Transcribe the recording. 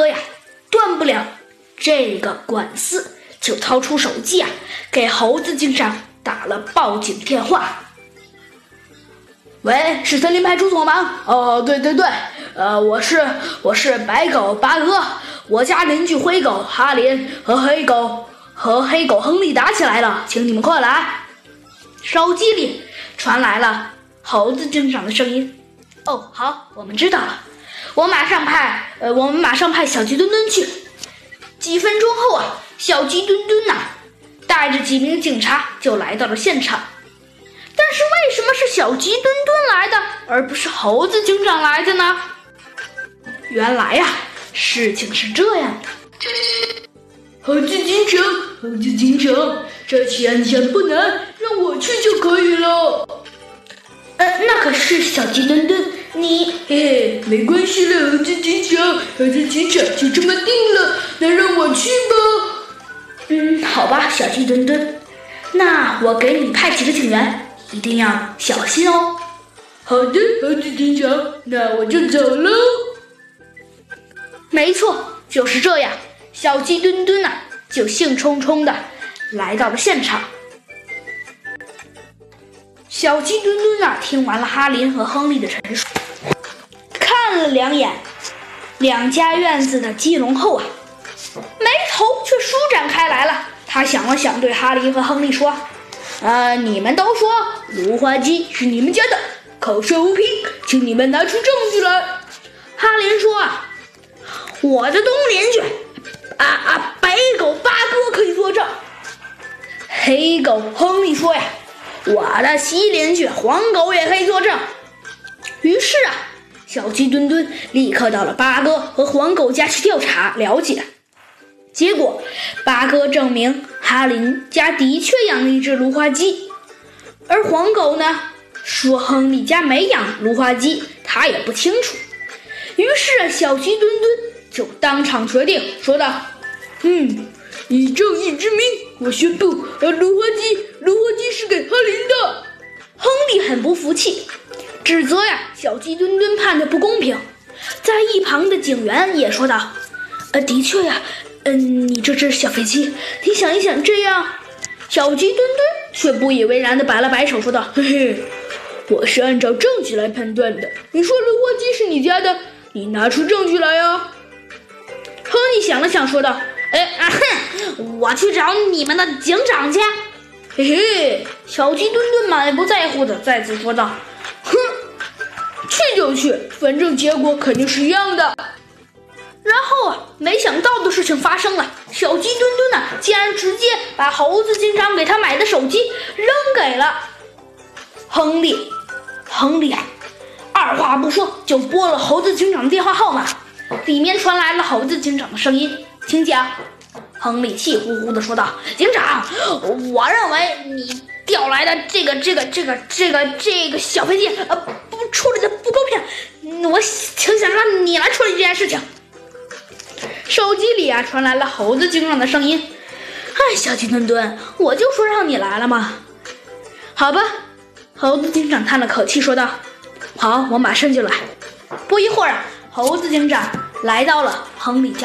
哥呀，断不了这个官司，就掏出手机啊，给猴子警长打了报警电话。喂，是森林派出所吗？哦，对对对，呃，我是我是白狗八哥，我家邻居灰狗哈林和黑狗和黑狗亨利打起来了，请你们快来。手机里传来了猴子警长的声音。哦，好，我们知道了，我马上派，呃，我们马上派小鸡墩墩去。几分钟后啊，小鸡墩墩呐，带着几名警察就来到了现场。但是为什么是小鸡墩墩来的，而不是猴子警长来的呢？原来呀，事情是这样的。猴子警长，猴子警长，这起案件不难，让我去就可以了。呃，那可是小鸡墩墩，你嘿嘿，没关系了，猴子警长，猴子警长就这么定了，那让我去吧。嗯，好吧，小鸡墩墩，那我给你派几个警员。一定要小心哦！好的，猴子警长，那我就走喽。没错，就是这样。小鸡墩墩呐，就兴冲冲的来到了现场。小鸡墩墩啊，听完了哈林和亨利的陈述，看了两眼两家院子的鸡笼后啊，眉头却舒展开来了。他想了想，对哈林和亨利说。啊！你们都说芦花鸡是你们家的，口说无凭，请你们拿出证据来。哈林说：“啊，我的东邻居啊啊，白狗八哥可以作证。”黑狗亨利说：“呀，我的西邻居黄狗也可以作证。”于是啊，小鸡墩墩立刻到了八哥和黄狗家去调查了解。结果，八哥证明哈林家的确养了一只芦花鸡，而黄狗呢说亨利家没养芦花鸡，他也不清楚。于是小鸡墩墩就当场决定说道：“嗯，以正义之名，我宣布，呃，芦花鸡，芦花鸡是给哈林的。”亨利很不服气，指责呀小鸡墩墩判的不公平。在一旁的警员也说道：“呃，的确呀。”嗯，你这只小飞机，你想一想，这样，小鸡墩墩却不以为然的摆了摆手，说道：“嘿嘿，我是按照证据来判断的。你说芦花鸡是你家的，你拿出证据来呀。”亨利想了想，说道：“哎啊哼，我去找你们的警长去。”嘿嘿，小鸡墩墩满不在乎的再次说道：“，去就去，反正结果肯定是一样的。”然后啊，没想到的事情发生了，小鸡墩墩呢，竟然直接把猴子警长给他买的手机扔给了亨利。亨利啊，二话不说就拨了猴子警长的电话号码，里面传来了猴子警长的声音：“请讲。”亨利气呼呼地说道：“警长，我认为你调来的这个、这个、这个、这个、这个小飞机，呃，不处理的，我请想让你来处理这件事情。”手机里啊传来了猴子警长的声音：“哎，小鸡墩墩，我就说让你来了嘛。”好吧，猴子警长叹了口气说道：“好，我马上就来。”不一会儿，猴子警长来到了亨利家。